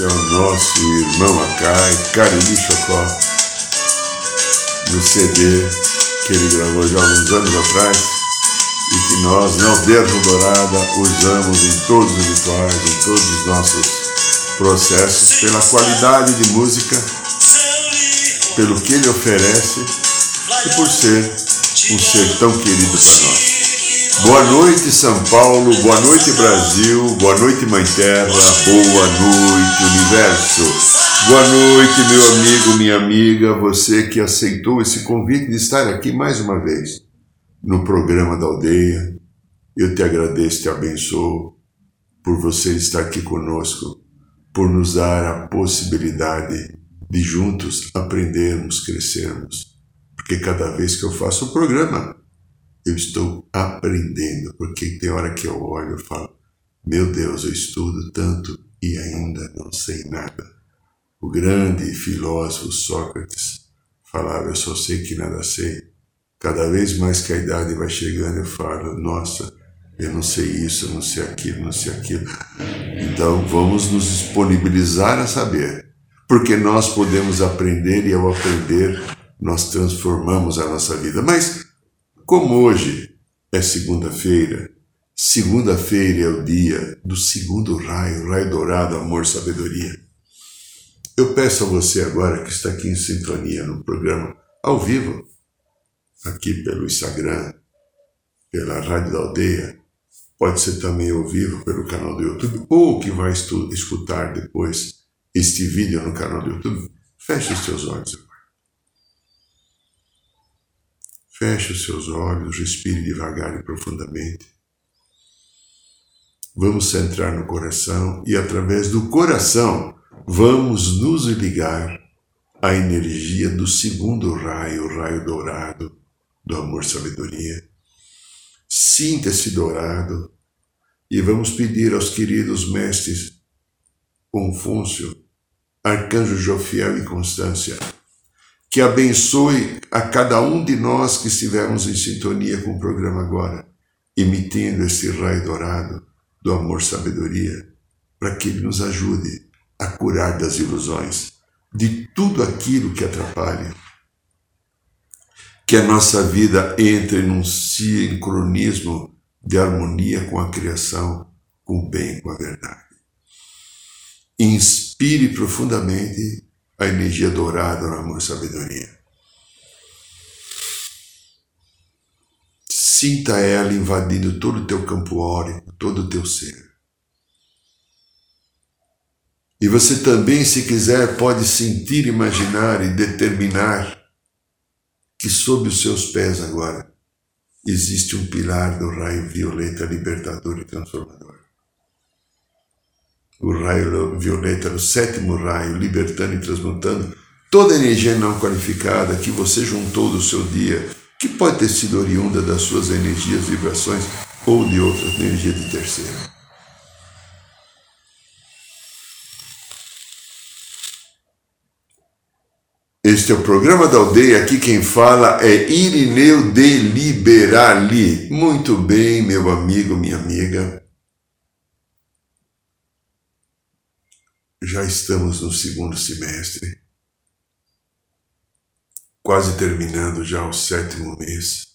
É o nosso irmão Acai, Cariri Chocó, no CD que ele gravou já uns anos atrás e que nós, na Aldeia Dourada, usamos em todos os rituais, em todos os nossos processos, pela qualidade de música, pelo que ele oferece e por ser um ser tão querido para nós. Boa noite, São Paulo. Boa noite, Brasil. Boa noite, Mãe Terra. Boa noite, Universo. Boa noite, meu amigo, minha amiga, você que aceitou esse convite de estar aqui mais uma vez no programa da aldeia. Eu te agradeço, te abençoo por você estar aqui conosco, por nos dar a possibilidade de juntos aprendermos, crescermos. Porque cada vez que eu faço o programa, eu estou aprendendo, porque tem hora que eu olho e falo, meu Deus, eu estudo tanto e ainda não sei nada. O grande filósofo Sócrates falava, eu só sei que nada sei. Cada vez mais que a idade vai chegando, eu falo, nossa, eu não sei isso, eu não sei aquilo, não sei aquilo. Então vamos nos disponibilizar a saber, porque nós podemos aprender e ao aprender nós transformamos a nossa vida. Mas como hoje é segunda-feira, segunda-feira é o dia do segundo raio, raio dourado, amor, sabedoria. Eu peço a você agora que está aqui em sintonia no programa ao vivo, aqui pelo Instagram, pela Rádio da Aldeia, pode ser também ao vivo pelo canal do YouTube, ou que vai escutar depois este vídeo no canal do YouTube, feche os seus olhos agora. Feche os seus olhos, respire devagar e profundamente. Vamos centrar no coração e, através do coração, vamos nos ligar à energia do segundo raio, o raio dourado do amor-sabedoria. Sinta esse dourado e vamos pedir aos queridos mestres Confúcio, Arcanjo Jofiel e Constância que abençoe a cada um de nós que estivermos em sintonia com o programa agora, emitindo esse raio dourado do amor-sabedoria, para que ele nos ajude a curar das ilusões, de tudo aquilo que atrapalha. Que a nossa vida entre num sincronismo de harmonia com a criação, com o bem, com a verdade. Inspire profundamente a energia dourada no amor e sabedoria. Sinta ela invadindo todo o teu campo órico, todo o teu ser. E você também, se quiser, pode sentir, imaginar e determinar que sob os seus pés agora existe um pilar do raio violeta libertador e transformador o raio violeta, o sétimo raio, libertando e transmutando toda a energia não qualificada que você juntou do seu dia, que pode ter sido oriunda das suas energias, vibrações ou de outras energias de terceiro. Este é o programa da aldeia. Aqui quem fala é Irineu de Liberali. Muito bem, meu amigo, minha amiga. Já estamos no segundo semestre, quase terminando já o sétimo mês.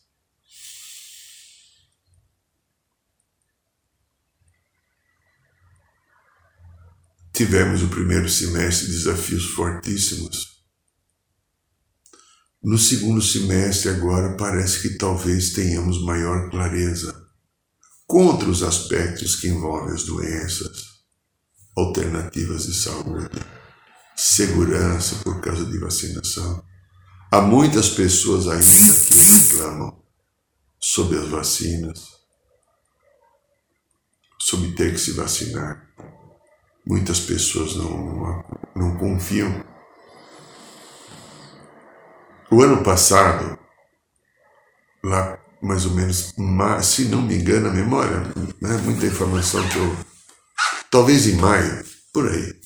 Tivemos o primeiro semestre desafios fortíssimos. No segundo semestre, agora, parece que talvez tenhamos maior clareza contra os aspectos que envolvem as doenças, alternativas de saúde, segurança por causa de vacinação, Há muitas pessoas ainda que reclamam sobre as vacinas, sobre ter que se vacinar. Muitas pessoas não, não confiam. O ano passado, lá mais ou menos, se não me engano a memória, né, muita informação que eu. Talvez em maio, por aí,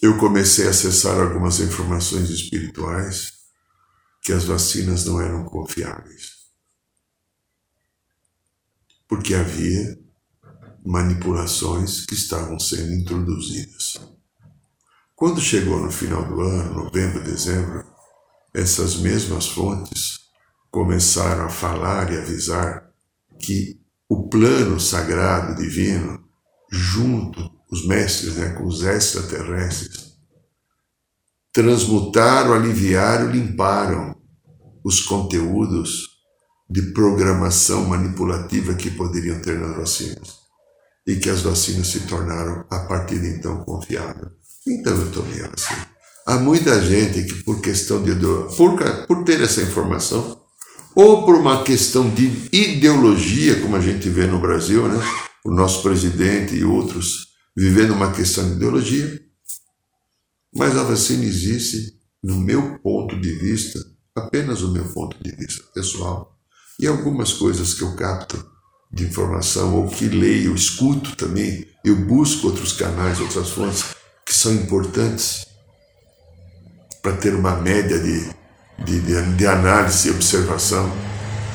eu comecei a acessar algumas informações espirituais que as vacinas não eram confiáveis. Porque havia manipulações que estavam sendo introduzidas. Quando chegou no final do ano, novembro, dezembro, essas mesmas fontes começaram a falar e avisar que o plano sagrado divino, junto os mestres, né, com os extraterrestres, transmutaram, aliviaram, limparam os conteúdos de programação manipulativa que poderiam ter nas vacinas e que as vacinas se tornaram, a partir de então, confiáveis. Então eu tomei a vacina. Há muita gente que, por questão de por, por ter essa informação, ou por uma questão de ideologia, como a gente vê no Brasil, né? O nosso presidente e outros vivendo uma questão de ideologia, mas a vacina existe, no meu ponto de vista, apenas o meu ponto de vista pessoal, e algumas coisas que eu capto de informação, ou que leio, escuto também, eu busco outros canais, outras fontes que são importantes para ter uma média de, de, de, de análise e observação.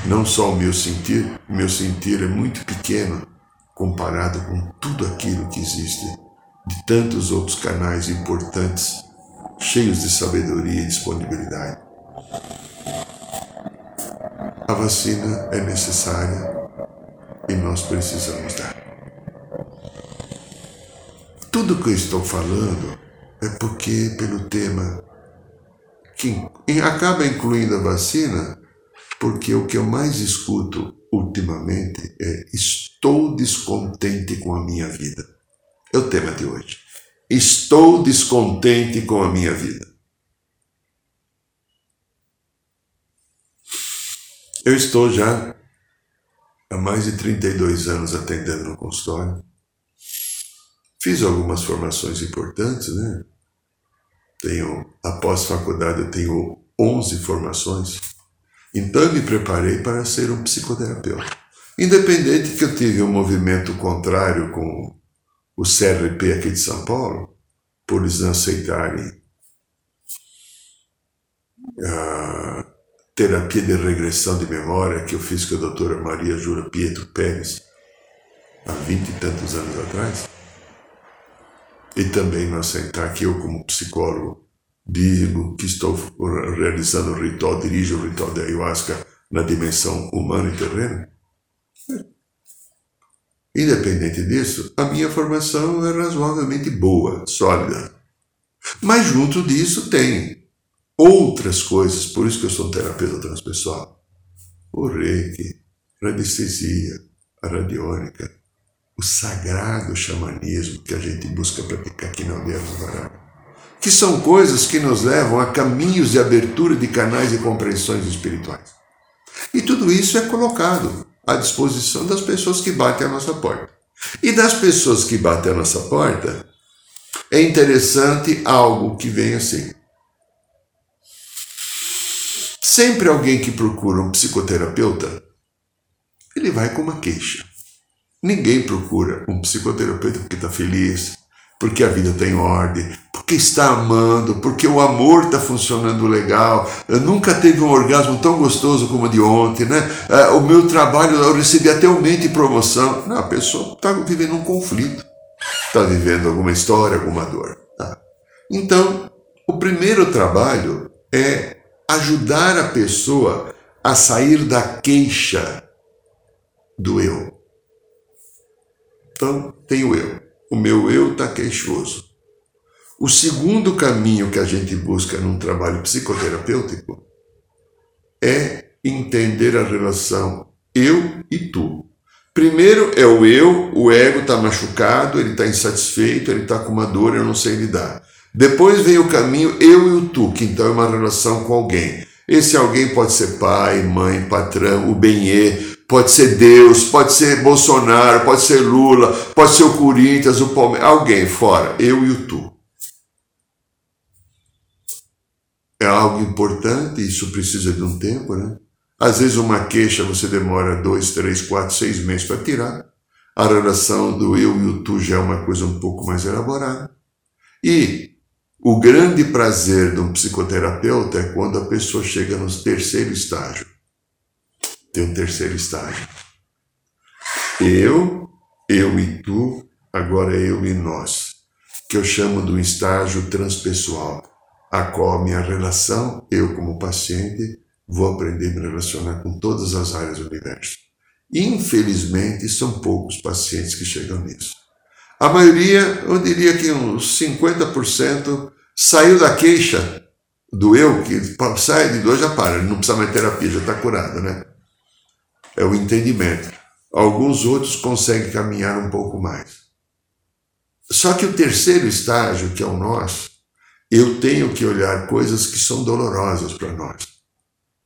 Não só o meu sentir, o meu sentir é muito pequeno comparado com tudo aquilo que existe de tantos outros canais importantes, cheios de sabedoria e disponibilidade. A vacina é necessária e nós precisamos dar. Tudo que eu estou falando é porque, pelo tema, que acaba incluindo a vacina, porque o que eu mais escuto ultimamente é estou descontente com a minha vida. É o tema de hoje. Estou descontente com a minha vida. Eu estou já há mais de 32 anos atendendo no consultório. Fiz algumas formações importantes, né? Tenho, após faculdade, eu tenho 11 formações. Então eu me preparei para ser um psicoterapeuta. Independente que eu tive um movimento contrário com o CRP aqui de São Paulo, por eles não aceitarem a terapia de regressão de memória que eu fiz com a doutora Maria Jura Pietro Pérez há vinte e tantos anos atrás, e também não aceitar que eu, como psicólogo, digo que estou realizando o ritual, dirijo o ritual da ayahuasca na dimensão humana e terrena. Independente disso, a minha formação é razoavelmente boa, sólida. Mas junto disso tem outras coisas, por isso que eu sou um terapeuta transpessoal. O reiki, a radiestesia, a radiônica, o sagrado xamanismo que a gente busca praticar aqui na Aldeia dos Baralhos que são coisas que nos levam a caminhos de abertura de canais de compreensões espirituais. E tudo isso é colocado à disposição das pessoas que batem a nossa porta. E das pessoas que batem a nossa porta, é interessante algo que vem assim. Sempre alguém que procura um psicoterapeuta, ele vai com uma queixa. Ninguém procura um psicoterapeuta porque está feliz, porque a vida tem ordem, porque está amando, porque o amor está funcionando legal. Eu nunca teve um orgasmo tão gostoso como o de ontem, né? É, o meu trabalho, eu recebi até aumento e promoção. Não, a pessoa está vivendo um conflito, está vivendo alguma história, alguma dor. Tá? Então, o primeiro trabalho é ajudar a pessoa a sair da queixa do eu. Então, tem o eu o meu eu está queixoso. O segundo caminho que a gente busca num trabalho psicoterapêutico é entender a relação eu e tu. Primeiro é o eu, o ego está machucado, ele está insatisfeito, ele está com uma dor, eu não sei lidar. Depois vem o caminho eu e o tu, que então é uma relação com alguém. Esse alguém pode ser pai, mãe, patrão, o benê, pode ser Deus, pode ser Bolsonaro, pode ser Lula, pode ser o Corinthians, o Palmeiras, alguém fora, eu e o tu. É algo importante, isso precisa de um tempo, né? Às vezes uma queixa você demora dois, três, quatro, seis meses para tirar. A relação do eu e o tu já é uma coisa um pouco mais elaborada. E o grande prazer de um psicoterapeuta é quando a pessoa chega no terceiro estágio. Tem um terceiro estágio. Eu, eu e tu, agora eu e nós, que eu chamo de um estágio transpessoal, a qual a minha relação, eu como paciente, vou aprender a me relacionar com todas as áreas do universo. Infelizmente, são poucos pacientes que chegam nisso. A maioria, eu diria que uns 50%, saiu da queixa do eu, que sai de dor já para, não precisa mais terapia, já está curado, né? É o entendimento. Alguns outros conseguem caminhar um pouco mais. Só que o terceiro estágio, que é o nosso, eu tenho que olhar coisas que são dolorosas para nós,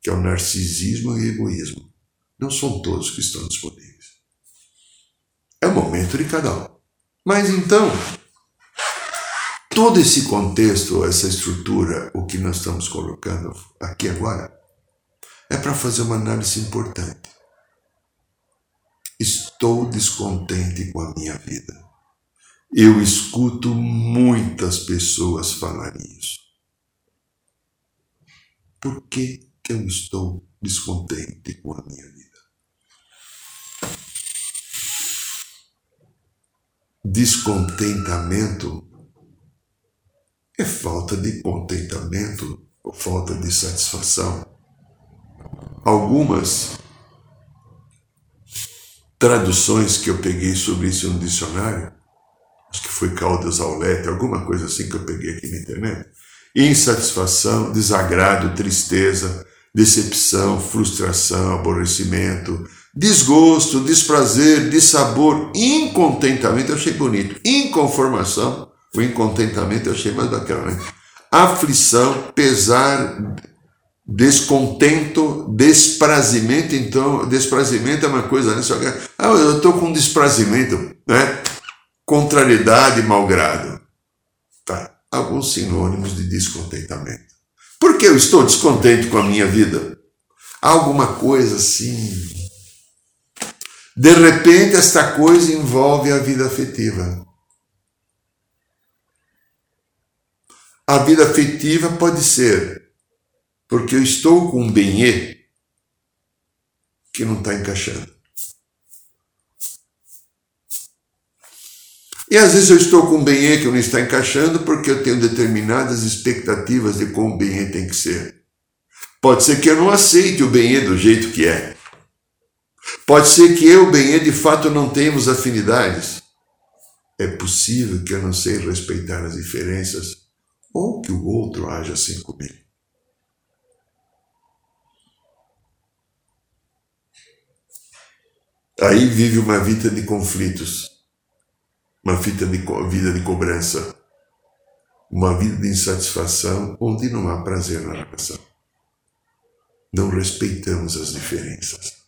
que é o narcisismo e o egoísmo. Não são todos que estão disponíveis. É o momento de cada um. Mas então, todo esse contexto, essa estrutura, o que nós estamos colocando aqui agora, é para fazer uma análise importante. Estou descontente com a minha vida. Eu escuto muitas pessoas falarem isso. Por que, que eu estou descontente com a minha vida? Descontentamento é falta de contentamento ou falta de satisfação. Algumas traduções que eu peguei sobre isso no dicionário, acho que foi Caldas Aulete, alguma coisa assim que eu peguei aqui na internet. Insatisfação, desagrado, tristeza, decepção, frustração, aborrecimento, desgosto, desprazer, dissabor, incontentamento, eu achei bonito, inconformação, o incontentamento eu achei mais bacana, né? Aflição, pesar, descontento, desprazimento, então, desprazimento é uma coisa, né? Ah, eu estou com desprazimento, né? Contrariedade, malgrado. Tá. Alguns sinônimos de descontentamento. Por que eu estou descontente com a minha vida? Alguma coisa assim. De repente, esta coisa envolve a vida afetiva. A vida afetiva pode ser porque eu estou com um benê que não está encaixando. E às vezes eu estou com um benê que não está encaixando porque eu tenho determinadas expectativas de como o benê tem que ser. Pode ser que eu não aceite o benê do jeito que é. Pode ser que eu e o benê de fato não tenhamos afinidades. É possível que eu não sei respeitar as diferenças ou que o outro haja assim comigo. Aí vive uma vida de conflitos, uma vida de, vida de cobrança, uma vida de insatisfação onde não há prazer na relação. Não respeitamos as diferenças.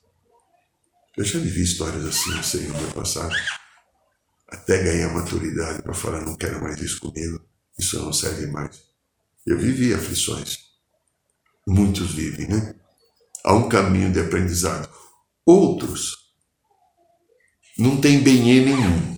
Eu já vivi histórias assim, sei, no meu passado. Até ganhar maturidade para falar, não quero mais isso comigo, isso não serve mais. Eu vivi aflições. Muitos vivem, né? Há um caminho de aprendizado. Outros não tem benê nenhum.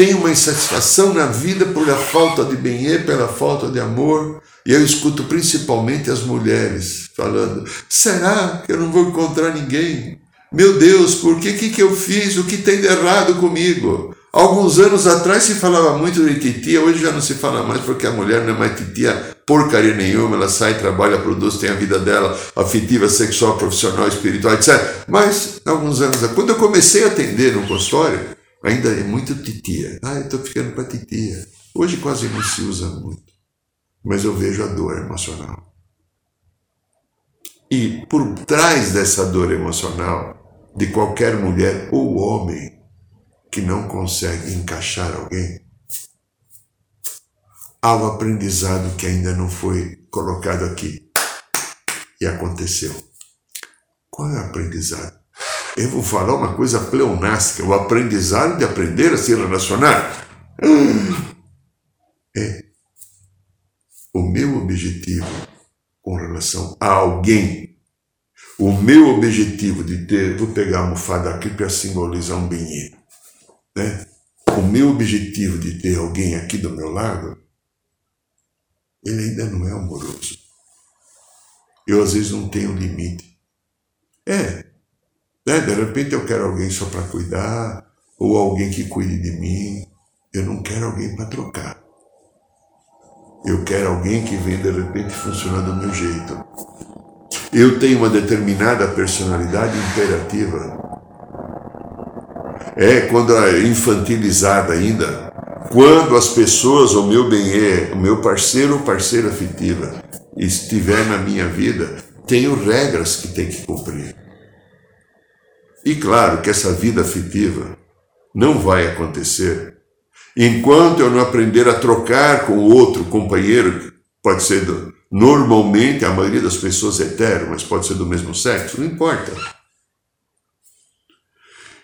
Tem uma insatisfação na vida por a falta de benê, pela falta de amor. E eu escuto principalmente as mulheres falando: será que eu não vou encontrar ninguém? Meu Deus, por que, que, que eu fiz? O que tem de errado comigo? Alguns anos atrás se falava muito de titia, hoje já não se fala mais porque a mulher não é mais titia porcaria nenhuma, ela sai, trabalha, produz, tem a vida dela, afetiva, sexual, profissional, espiritual, etc. Mas, alguns anos quando eu comecei a atender no consultório, ainda é muito titia. Ah, eu estou ficando para titia. Hoje quase não se usa muito, mas eu vejo a dor emocional. E por trás dessa dor emocional, de qualquer mulher ou homem, que não consegue encaixar alguém, ao aprendizado que ainda não foi colocado aqui e aconteceu. Qual é o aprendizado? Eu vou falar uma coisa pleonástica, o aprendizado de aprender a se relacionar. É o meu objetivo com relação a alguém. O meu objetivo de ter, vou pegar a almofada aqui para simbolizar um banheiro, né? O meu objetivo de ter alguém aqui do meu lado, ele ainda não é amoroso. Eu às vezes não tenho limite. É, né? de repente eu quero alguém só para cuidar, ou alguém que cuide de mim. Eu não quero alguém para trocar. Eu quero alguém que venha de repente funcionar do meu jeito. Eu tenho uma determinada personalidade imperativa. É quando é infantilizada ainda, quando as pessoas, o meu bem o meu parceiro ou parceira afetiva, estiver na minha vida, tenho regras que tem que cumprir. E claro que essa vida afetiva não vai acontecer enquanto eu não aprender a trocar com outro companheiro, pode ser do, normalmente a maioria das pessoas é hetero, mas pode ser do mesmo sexo, não importa.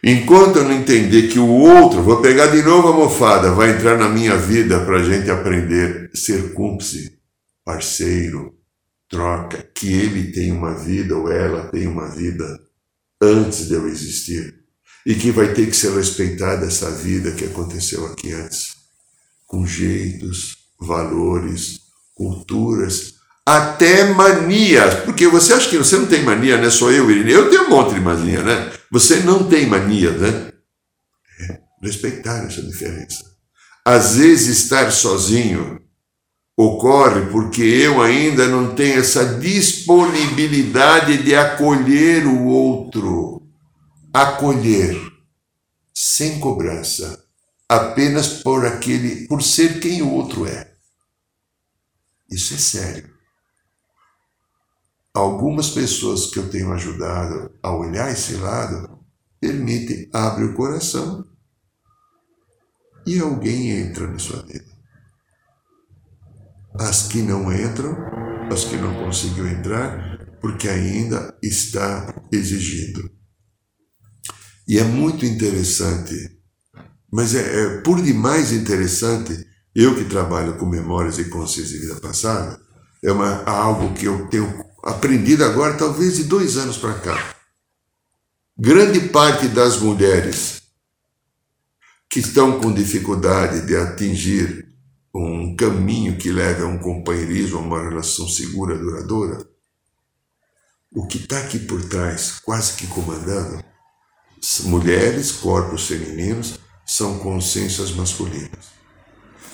Enquanto eu não entender que o outro, vou pegar de novo a mofada, vai entrar na minha vida para a gente aprender a ser cúmplice, parceiro, troca, que ele tem uma vida ou ela tem uma vida antes de eu existir e que vai ter que ser respeitada essa vida que aconteceu aqui antes, com jeitos, valores, culturas, até manias, porque você acha que você não tem mania, né? Sou eu, Irene. Eu tenho um monte de mania, né? Você não tem mania, né? É, respeitar essa diferença. Às vezes estar sozinho ocorre porque eu ainda não tenho essa disponibilidade de acolher o outro acolher sem cobrança, apenas por aquele, por ser quem o outro é. Isso é sério. Algumas pessoas que eu tenho ajudado a olhar esse lado permitem, abre o coração e alguém entra na sua vida. As que não entram, as que não conseguiu entrar, porque ainda está exigindo. E é muito interessante, mas é, é por demais interessante, eu que trabalho com memórias e consciência de vida passada, é uma, algo que eu tenho aprendido agora, talvez de dois anos para cá. Grande parte das mulheres que estão com dificuldade de atingir um caminho que leve a um companheirismo, a uma relação segura, duradoura, o que está aqui por trás, quase que comandando, mulheres, corpos femininos, são consciências masculinas.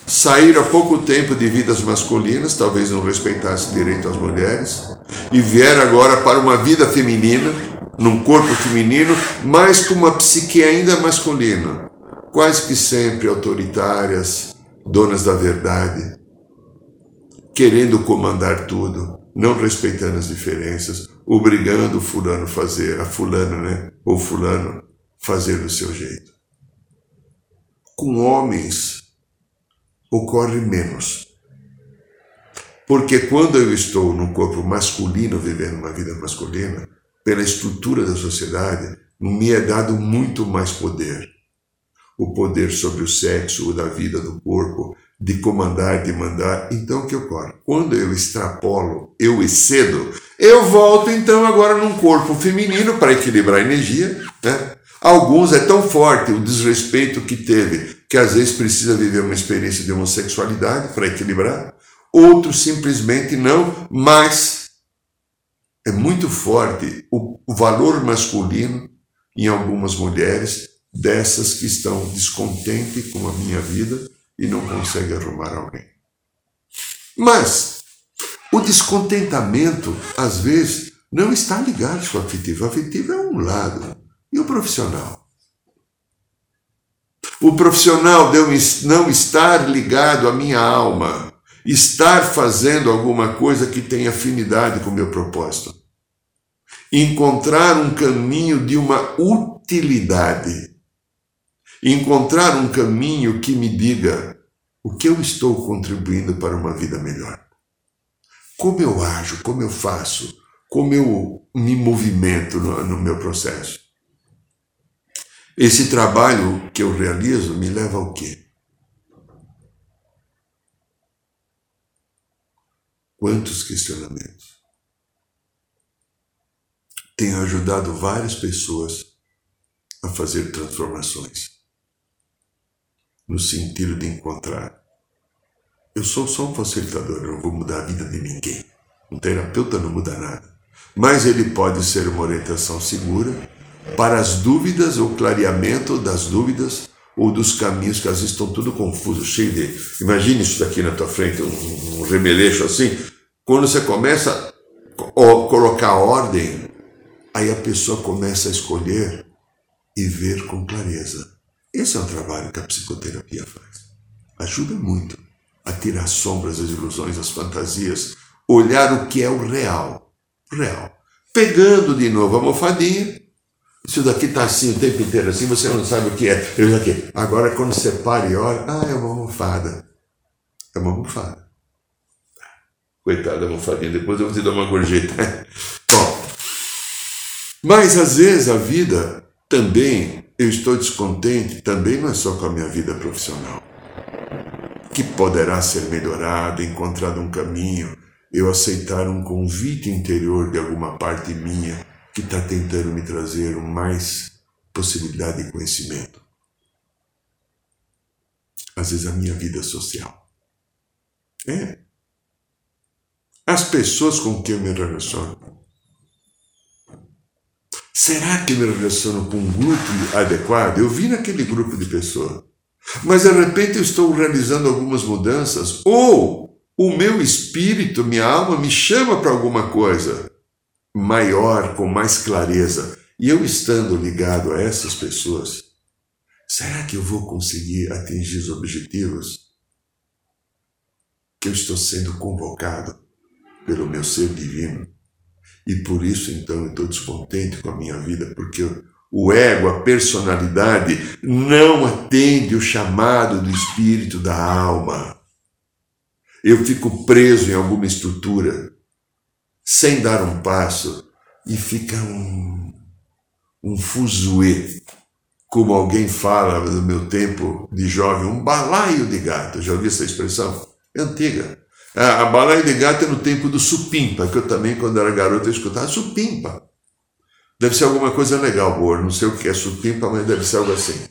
Saíram há pouco tempo de vidas masculinas, talvez não respeitasse direito às mulheres, e vieram agora para uma vida feminina, num corpo feminino, mas com uma psique ainda masculina, quase que sempre autoritárias, donas da verdade, querendo comandar tudo, não respeitando as diferenças, obrigando o fulano fazer, a fulana, né? Ou fulano fazer do seu jeito. Com homens ocorre menos. Porque quando eu estou no corpo masculino, vivendo uma vida masculina, pela estrutura da sociedade, me é dado muito mais poder. O poder sobre o sexo, o da vida do corpo, de comandar, de mandar. Então o que ocorre? Quando eu extrapolo, eu excedo, eu volto então agora num corpo feminino para equilibrar a energia. Né? Alguns é tão forte o desrespeito que teve que às vezes precisa viver uma experiência de homossexualidade para equilibrar. Outros simplesmente não, mas é muito forte o, o valor masculino em algumas mulheres dessas que estão descontentes com a minha vida e não consegue arrumar alguém. Mas o descontentamento, às vezes, não está ligado ao afetivo. O afetivo é um lado. E o profissional? O profissional de não estar ligado à minha alma, estar fazendo alguma coisa que tenha afinidade com o meu propósito. Encontrar um caminho de uma utilidade encontrar um caminho que me diga O que eu estou contribuindo para uma vida melhor? Como eu ajo, como eu faço, como eu me movimento no, no meu processo? Esse trabalho que eu realizo me leva ao quê? Quantos questionamentos? Tenho ajudado várias pessoas a fazer transformações no sentido de encontrar. Eu sou só um facilitador, eu não vou mudar a vida de ninguém. Um terapeuta não muda nada. Mas ele pode ser uma orientação segura para as dúvidas, ou clareamento das dúvidas, ou dos caminhos que às vezes estão tudo confuso, cheio de. Imagine isso daqui na tua frente, um, um remeleixo assim. Quando você começa a colocar ordem, aí a pessoa começa a escolher e ver com clareza. Esse é um trabalho que a psicoterapia faz. Ajuda muito a tirar as sombras, as ilusões, as fantasias, olhar o que é o real. Real. Pegando de novo a almofadinha, isso daqui está assim o tempo inteiro, assim você não sabe o que é. Eu aqui. Agora, quando você para e olha, ah, é uma almofada. É uma almofada. Coitada da almofadinha, depois eu vou te dar uma gorjeta. Bom, mas às vezes a vida também eu estou descontente também não é só com a minha vida profissional, que poderá ser melhorada, encontrado um caminho, eu aceitar um convite interior de alguma parte minha que está tentando me trazer mais possibilidade de conhecimento. Às vezes a minha vida social. É. As pessoas com quem eu me relaciono Será que me relaciono com um grupo adequado? Eu vi naquele grupo de pessoas. Mas de repente eu estou realizando algumas mudanças, ou o meu espírito, minha alma me chama para alguma coisa maior, com mais clareza. E eu estando ligado a essas pessoas, será que eu vou conseguir atingir os objetivos que eu estou sendo convocado pelo meu ser divino? E por isso, então, eu estou descontente com a minha vida, porque o ego, a personalidade, não atende o chamado do espírito da alma. Eu fico preso em alguma estrutura, sem dar um passo, e fica um, um fuzuê, como alguém fala no meu tempo de jovem, um balaio de gato. Já ouviu essa expressão? É antiga. A, a balaia de gato é no tempo do supimpa, que eu também, quando era garoto, eu escutava supimpa. Deve ser alguma coisa legal, boa. Não sei o que é supimpa, mas deve ser algo assim.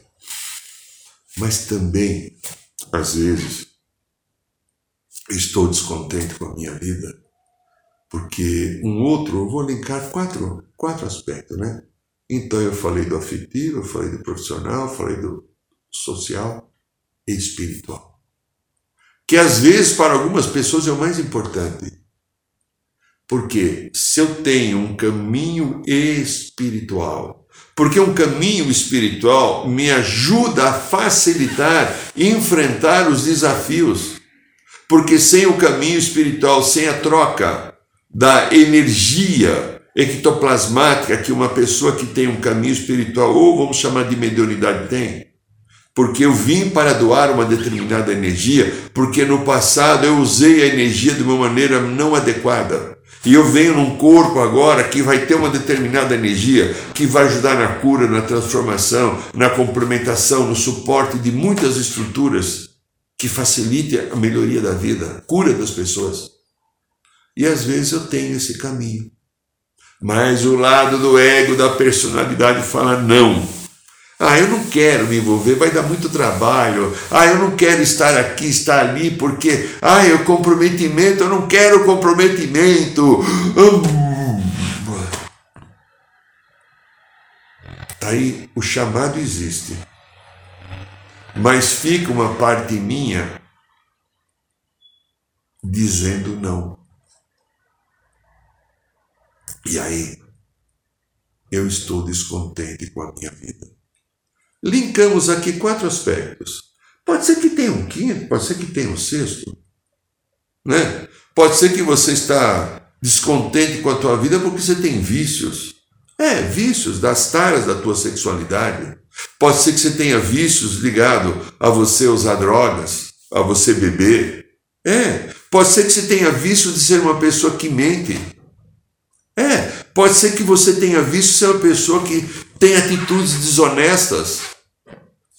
Mas também, às vezes, estou descontente com a minha vida, porque um outro, eu vou linkar quatro, quatro aspectos, né? Então eu falei do afetivo, eu falei do profissional, eu falei do social e espiritual que às vezes para algumas pessoas é o mais importante. Porque se eu tenho um caminho espiritual, porque um caminho espiritual me ajuda a facilitar enfrentar os desafios. Porque sem o caminho espiritual, sem a troca da energia ectoplasmática que uma pessoa que tem um caminho espiritual, ou vamos chamar de mediunidade, tem, porque eu vim para doar uma determinada energia, porque no passado eu usei a energia de uma maneira não adequada. E eu venho num corpo agora que vai ter uma determinada energia que vai ajudar na cura, na transformação, na complementação, no suporte de muitas estruturas que facilite a melhoria da vida, a cura das pessoas. E às vezes eu tenho esse caminho. Mas o lado do ego, da personalidade fala não ah, eu não quero me envolver, vai dar muito trabalho. Ah, eu não quero estar aqui, estar ali, porque, ah, o comprometimento, eu não quero comprometimento. Aí o chamado existe, mas fica uma parte minha dizendo não. E aí eu estou descontente com a minha vida linkamos aqui quatro aspectos. Pode ser que tenha um quinto, pode ser que tenha um sexto. Né? Pode ser que você está descontente com a tua vida porque você tem vícios. É, vícios das taras da tua sexualidade. Pode ser que você tenha vícios ligados a você usar drogas, a você beber. É, pode ser que você tenha visto de ser uma pessoa que mente. É, pode ser que você tenha visto ser uma pessoa que tem atitudes desonestas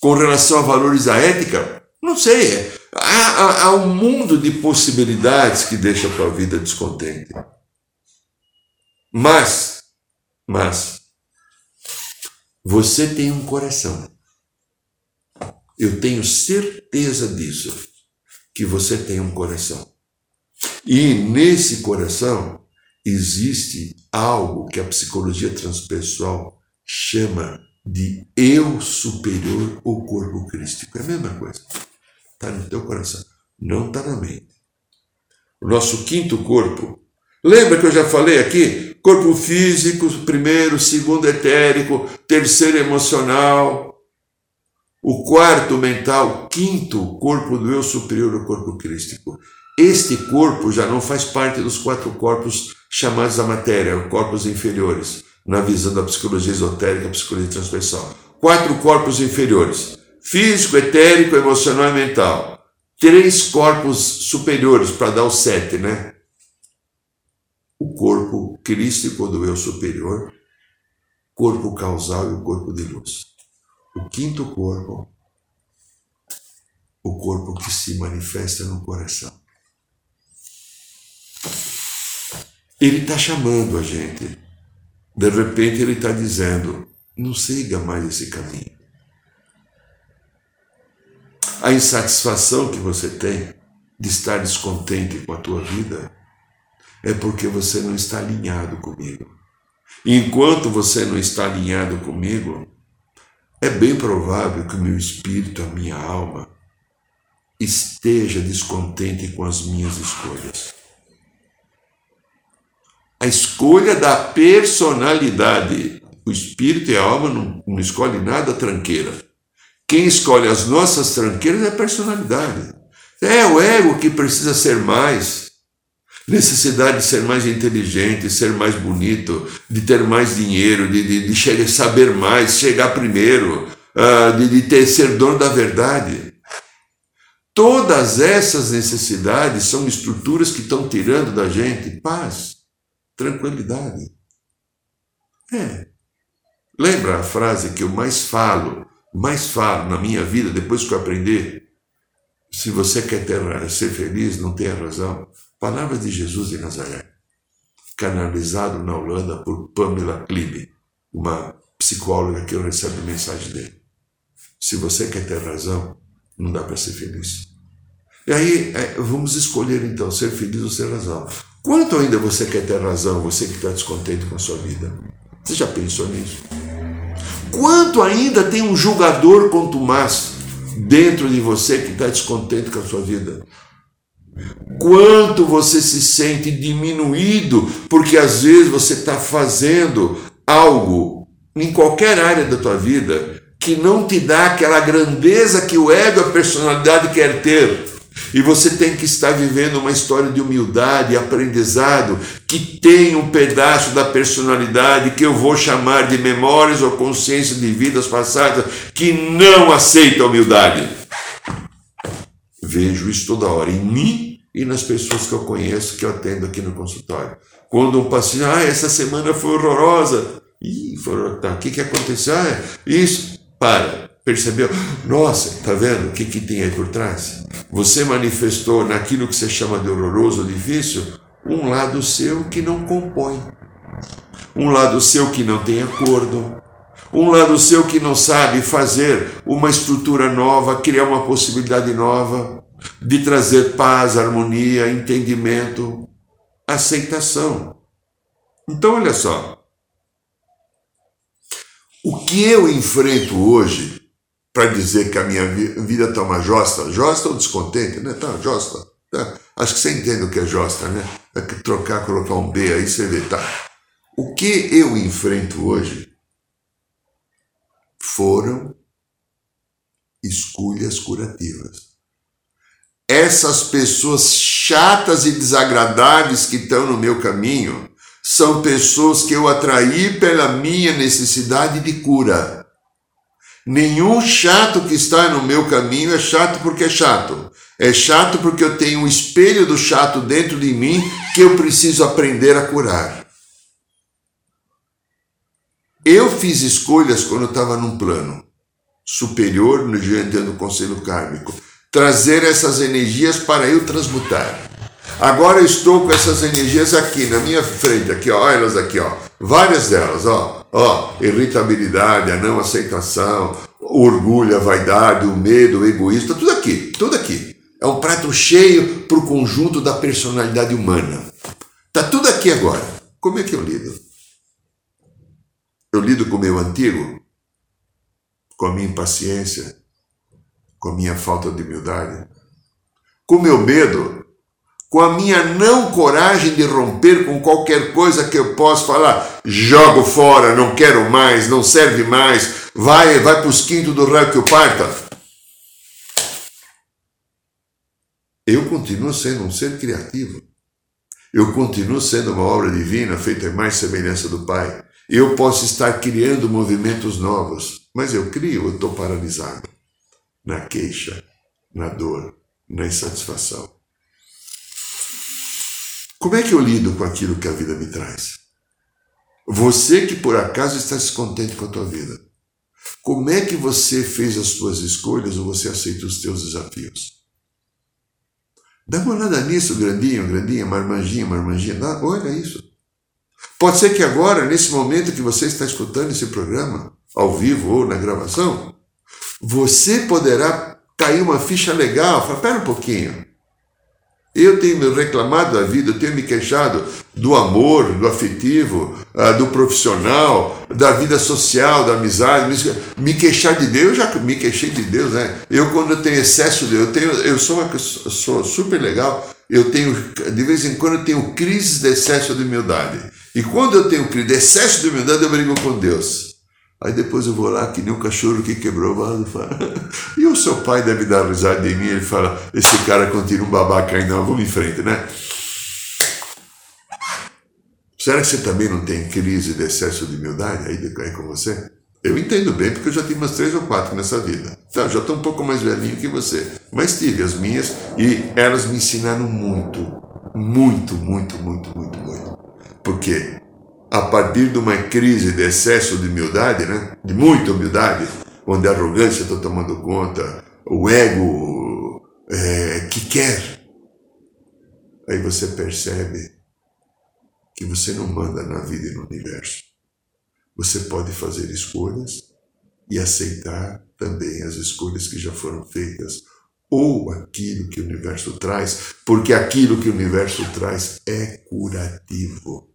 com relação a valores da ética. Não sei, há, há, há um mundo de possibilidades que deixa a tua vida descontente. Mas, mas, você tem um coração. Eu tenho certeza disso, que você tem um coração. E nesse coração existe algo que a psicologia transpessoal chama de eu superior ao corpo crístico. É a mesma coisa. Está no teu coração, não está na mente. O nosso quinto corpo. Lembra que eu já falei aqui? Corpo físico, primeiro, segundo etérico, terceiro emocional, o quarto mental, quinto corpo do eu superior ao corpo crístico. Este corpo já não faz parte dos quatro corpos chamados da matéria, corpos inferiores, na visão da psicologia esotérica, psicologia transversal. Quatro corpos inferiores: físico, etérico, emocional e mental. Três corpos superiores para dar o sete, né? O corpo crístico do eu superior, corpo causal e o corpo de luz. O quinto corpo, o corpo que se manifesta no coração. Ele está chamando a gente. De repente ele está dizendo: não siga mais esse caminho. A insatisfação que você tem de estar descontente com a tua vida é porque você não está alinhado comigo. Enquanto você não está alinhado comigo, é bem provável que o meu espírito, a minha alma, esteja descontente com as minhas escolhas a escolha da personalidade. O espírito e a alma não, não escolhem nada tranqueira. Quem escolhe as nossas tranqueiras é a personalidade. É o ego que precisa ser mais. Necessidade de ser mais inteligente, ser mais bonito, de ter mais dinheiro, de, de, de chegar, saber mais, chegar primeiro, uh, de, de ter, ser dono da verdade. Todas essas necessidades são estruturas que estão tirando da gente paz tranquilidade. É. Lembra a frase que eu mais falo, mais falo na minha vida, depois que eu aprendi? Se você quer ter, ser feliz, não tenha razão. Palavras de Jesus de Nazaré, canalizado na Holanda por Pamela Kliebe, uma psicóloga que eu recebo mensagem dele. Se você quer ter razão, não dá para ser feliz. E aí, é, vamos escolher então ser feliz ou ser razão. Quanto ainda você quer ter razão, você que está descontente com a sua vida? Você já pensou nisso? Quanto ainda tem um julgador contumaz dentro de você que está descontente com a sua vida? Quanto você se sente diminuído porque às vezes você está fazendo algo em qualquer área da tua vida que não te dá aquela grandeza que o ego, a personalidade quer ter. E você tem que estar vivendo uma história de humildade aprendizado que tem um pedaço da personalidade que eu vou chamar de memórias ou consciência de vidas passadas que não aceita a humildade. Vejo isso toda hora em mim e nas pessoas que eu conheço que eu atendo aqui no consultório. Quando um paciente, ah, essa semana foi horrorosa. Ih, foi, tá, o que, que aconteceu? Ah, isso. Para, percebeu? Nossa, tá vendo o que, que tem aí por trás? Você manifestou naquilo que você chama de horroroso difícil um lado seu que não compõe, um lado seu que não tem acordo, um lado seu que não sabe fazer uma estrutura nova, criar uma possibilidade nova de trazer paz, harmonia, entendimento, aceitação. Então, olha só. O que eu enfrento hoje para dizer que a minha vida está uma josta. Josta ou descontente, né? Tá, josta. Tá. Acho que você entende o que é josta, né? É que trocar, colocar um B aí, você vê, tá. O que eu enfrento hoje foram escolhas curativas. Essas pessoas chatas e desagradáveis que estão no meu caminho são pessoas que eu atraí pela minha necessidade de cura. Nenhum chato que está no meu caminho é chato porque é chato. É chato porque eu tenho um espelho do chato dentro de mim que eu preciso aprender a curar. Eu fiz escolhas quando eu estava num plano superior no diante do conselho kármico. Trazer essas energias para eu transmutar. Agora eu estou com essas energias aqui na minha frente, aqui, ó, elas aqui, ó. Várias delas, ó. Ó, irritabilidade, a não aceitação, orgulho, a vaidade, o medo, o egoísta, tudo aqui, tudo aqui. É um prato cheio para o conjunto da personalidade humana. Tá tudo aqui agora. Como é que eu lido? Eu lido com o meu antigo, com a minha impaciência, com a minha falta de humildade, com o meu medo, com a minha não coragem de romper com qualquer coisa que eu possa falar, jogo fora, não quero mais, não serve mais, vai, vai para os quintos do raio que eu parta. Eu continuo sendo um ser criativo. Eu continuo sendo uma obra divina feita em mais semelhança do Pai. Eu posso estar criando movimentos novos, mas eu crio, eu estou paralisado na queixa, na dor, na insatisfação. Como é que eu lido com aquilo que a vida me traz? Você que por acaso está descontente com a tua vida, como é que você fez as suas escolhas ou você aceita os teus desafios? Dá uma olhada nisso, grandinho, grandinha, marmanjinha, marmanjinha, dá, olha isso. Pode ser que agora, nesse momento que você está escutando esse programa, ao vivo ou na gravação, você poderá cair uma ficha legal. Fala, pera um pouquinho. Eu tenho reclamado da vida, eu tenho me queixado do amor, do afetivo, ah, do profissional, da vida social, da amizade. Me queixar de Deus, eu já me queixei de Deus, né? Eu, quando eu tenho excesso de. Eu, tenho, eu sou, uma, sou super legal, eu tenho, de vez em quando, eu tenho crises de excesso de humildade. E quando eu tenho de excesso de humildade, eu brigo com Deus. Aí depois eu vou lá, que nem um cachorro que quebrou o vaso. E o seu pai deve dar risada em mim, ele fala: esse cara continua um babaca ainda, vamos em frente, né? Será que você também não tem crise de excesso de humildade aí, aí com você? Eu entendo bem, porque eu já tive umas três ou quatro nessa vida. Então, já estou um pouco mais velhinho que você. Mas tive as minhas e elas me ensinaram muito. Muito, muito, muito, muito, muito. Porque a partir de uma crise de excesso de humildade, né? de muita humildade, onde a arrogância está tomando conta, o ego é, que quer, aí você percebe que você não manda na vida e no universo. Você pode fazer escolhas e aceitar também as escolhas que já foram feitas ou aquilo que o universo traz, porque aquilo que o universo traz é curativo.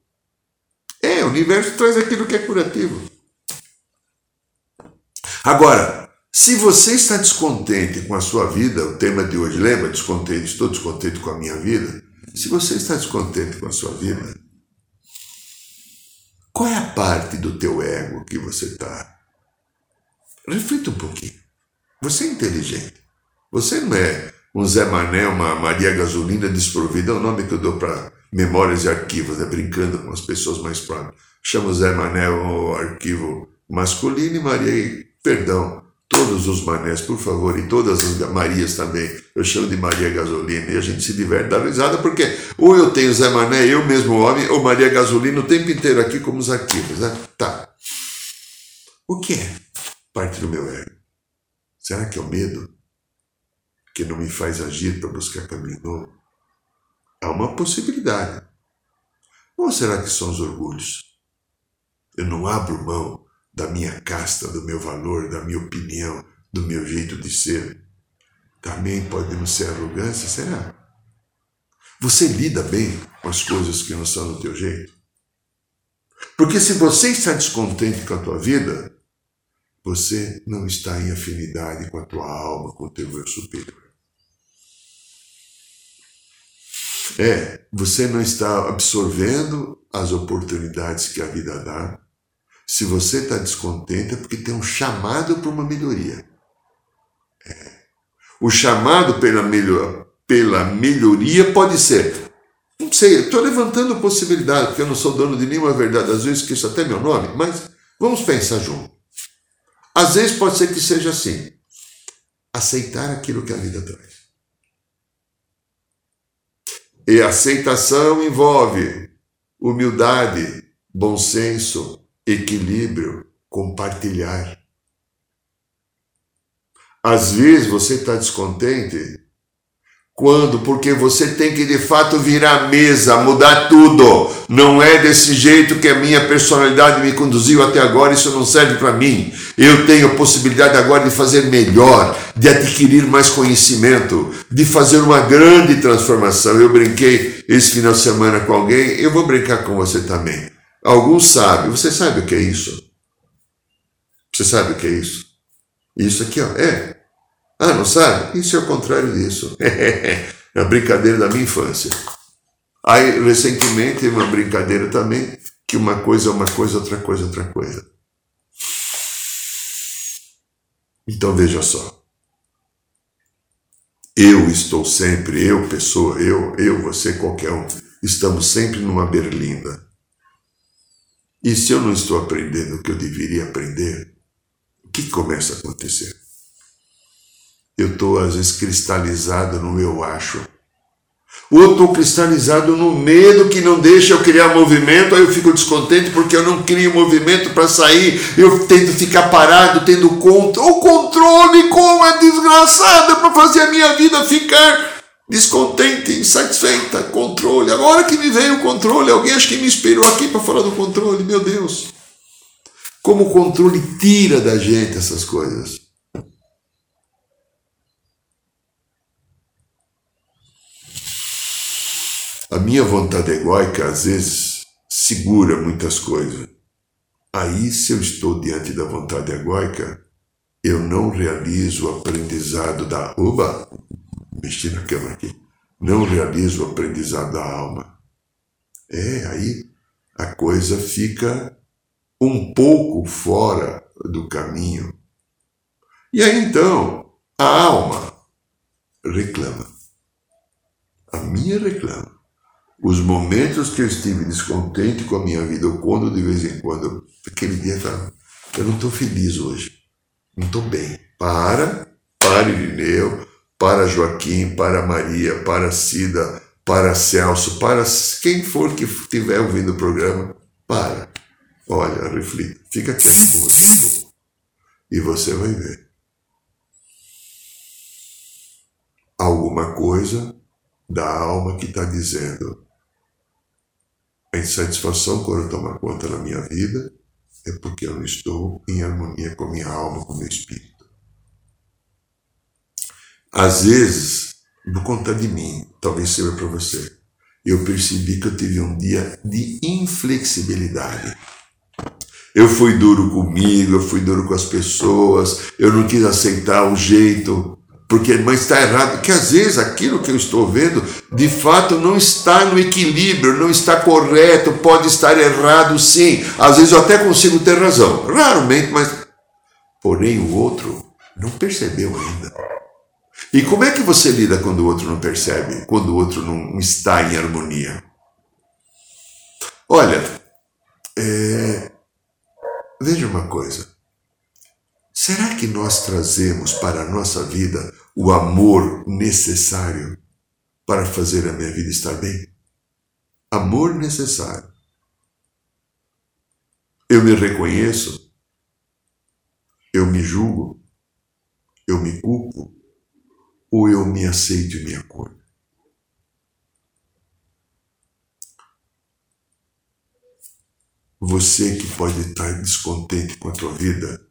É, o universo traz aquilo que é curativo. Agora, se você está descontente com a sua vida, o tema de hoje, lembra? Descontente, estou descontente com a minha vida. Se você está descontente com a sua vida, qual é a parte do teu ego que você está? Reflita um pouquinho. Você é inteligente. Você não é um Zé Mané, uma Maria Gasolina desprovida, é o nome que eu dou para memórias e arquivos, né? brincando com as pessoas mais próximas. Chama Zé Mané o arquivo masculino e Maria, perdão, todos os manés, por favor, e todas as Marias também. Eu chamo de Maria Gasolina e a gente se diverte, dá risada, porque ou eu tenho Zé Mané, eu mesmo homem, ou Maria Gasolina o tempo inteiro aqui como os arquivos, né? Tá. O que é parte do meu ego? Será que é o medo que não me faz agir para buscar caminho novo? Há uma possibilidade. Ou será que são os orgulhos? Eu não abro mão da minha casta, do meu valor, da minha opinião, do meu jeito de ser. Também pode não ser arrogância, será? Você lida bem com as coisas que não são do teu jeito? Porque se você está descontente com a tua vida, você não está em afinidade com a tua alma, com o teu eu superior. É, você não está absorvendo as oportunidades que a vida dá. Se você está descontente é porque tem um chamado para uma melhoria. É. O chamado pela, melhor, pela melhoria pode ser. Não sei, estou levantando possibilidade, porque eu não sou dono de nenhuma verdade, às vezes esqueço até meu nome, mas vamos pensar junto. Às vezes pode ser que seja assim: aceitar aquilo que a vida traz. E aceitação envolve humildade, bom senso, equilíbrio, compartilhar. Às vezes você está descontente quando? Porque você tem que de fato virar a mesa, mudar tudo. Não é desse jeito que a minha personalidade me conduziu até agora, isso não serve para mim. Eu tenho a possibilidade agora de fazer melhor, de adquirir mais conhecimento, de fazer uma grande transformação. Eu brinquei esse final de semana com alguém, eu vou brincar com você também. Alguns sabem, você sabe o que é isso? Você sabe o que é isso? Isso aqui, ó, é ah, não sabe? Isso é o contrário disso. é a brincadeira da minha infância. Aí, recentemente, uma brincadeira também, que uma coisa é uma coisa, outra coisa é outra coisa. Então veja só. Eu estou sempre, eu, pessoa, eu, eu, você, qualquer um, estamos sempre numa berlinda. E se eu não estou aprendendo o que eu deveria aprender, o que começa a acontecer? Eu estou às vezes cristalizado no eu acho. Ou estou cristalizado no medo que não deixa eu criar movimento, aí eu fico descontente porque eu não crio movimento para sair, eu tento ficar parado, tendo conta, o controle, como é desgraçado para fazer a minha vida ficar descontente, insatisfeita, controle. Agora que me veio o controle, alguém acho que me inspirou aqui para falar do controle, meu Deus. Como o controle tira da gente essas coisas. A minha vontade egóica às vezes segura muitas coisas. Aí, se eu estou diante da vontade egóica, eu não realizo o aprendizado da. Oba! Mexi na cama aqui. Não realizo o aprendizado da alma. É, aí a coisa fica um pouco fora do caminho. E aí então, a alma reclama. A minha reclama. Os momentos que eu estive descontente com a minha vida, ou quando de vez em quando, aquele dia eu eu não estou feliz hoje, não estou bem. Para, para Irineu, para Joaquim, para Maria, para Cida, para Celso, para quem for que estiver ouvindo o programa, para. Olha, reflita, fica quieto. E você vai ver. Alguma coisa da alma que está dizendo: a insatisfação quando toma conta da minha vida é porque eu não estou em harmonia com a minha alma, com o meu espírito. Às vezes, por conta de mim, talvez seja para você, eu percebi que eu tive um dia de inflexibilidade. Eu fui duro comigo, eu fui duro com as pessoas, eu não quis aceitar o jeito porque, mas está errado, que às vezes aquilo que eu estou vendo, de fato, não está no equilíbrio, não está correto, pode estar errado sim. Às vezes eu até consigo ter razão, raramente, mas. Porém, o outro não percebeu ainda. E como é que você lida quando o outro não percebe, quando o outro não está em harmonia? Olha, é... veja uma coisa. Será que nós trazemos para a nossa vida o amor necessário para fazer a minha vida estar bem? Amor necessário. Eu me reconheço, eu me julgo, eu me culpo, ou eu me aceito e me acolho? Você que pode estar descontente com a tua vida,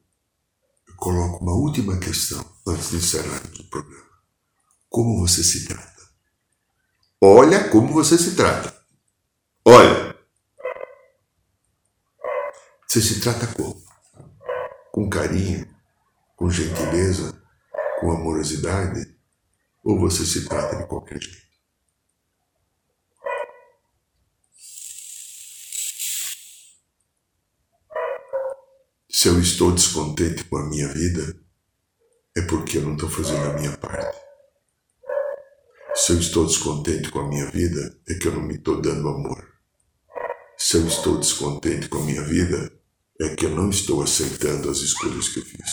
coloco uma última questão antes de encerrarmos o programa. Como você se trata? Olha como você se trata. Olha. Você se trata como? Com carinho, com gentileza, com amorosidade? Ou você se trata de qualquer jeito? Se eu estou descontente com a minha vida, é porque eu não estou fazendo a minha parte. Se eu estou descontente com a minha vida, é que eu não me estou dando amor. Se eu estou descontente com a minha vida, é que eu não estou aceitando as escolhas que eu fiz.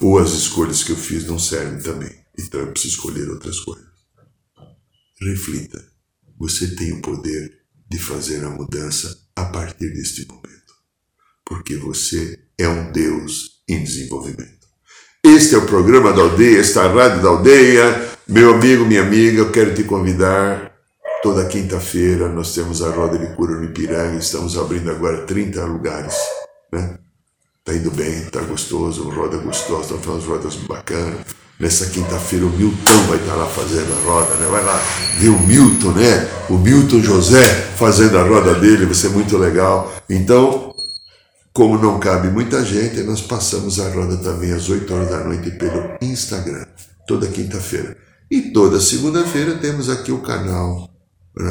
Ou as escolhas que eu fiz não servem também, então eu preciso escolher outras coisas. reflita. Você tem o poder de fazer a mudança a partir deste momento. Porque você é um Deus em desenvolvimento. Este é o programa da aldeia, esta é rádio da aldeia. Meu amigo, minha amiga, eu quero te convidar. Toda quinta-feira nós temos a roda de cura no Ipiranga. Estamos abrindo agora 30 lugares. Né? Tá indo bem, tá gostoso, roda gostosa, estamos fazendo rodas bacanas. Nessa quinta-feira o Milton vai estar lá fazendo a roda, né? Vai lá ver o Milton, né? O Milton José fazendo a roda dele, vai ser muito legal. Então, como não cabe muita gente, nós passamos a roda também às 8 horas da noite pelo Instagram, toda quinta-feira. E toda segunda-feira temos aqui o canal, uh,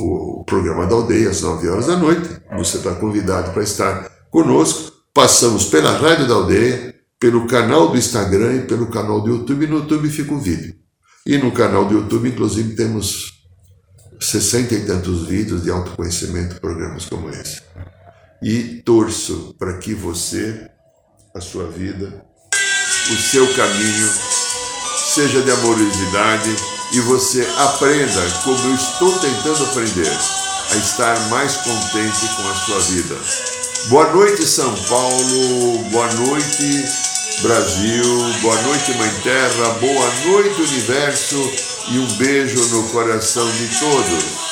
o programa da aldeia, às 9 horas da noite. Você está convidado para estar conosco. Passamos pela Rádio da Aldeia, pelo canal do Instagram e pelo canal do YouTube. No YouTube fica o vídeo. E no canal do YouTube, inclusive, temos sessenta e tantos vídeos de autoconhecimento, programas como esse e torço para que você, a sua vida, o seu caminho seja de amorosidade e você aprenda, como eu estou tentando aprender, a estar mais contente com a sua vida. Boa noite, São Paulo, boa noite, Brasil, boa noite, Mãe Terra, boa noite, Universo, e um beijo no coração de todos.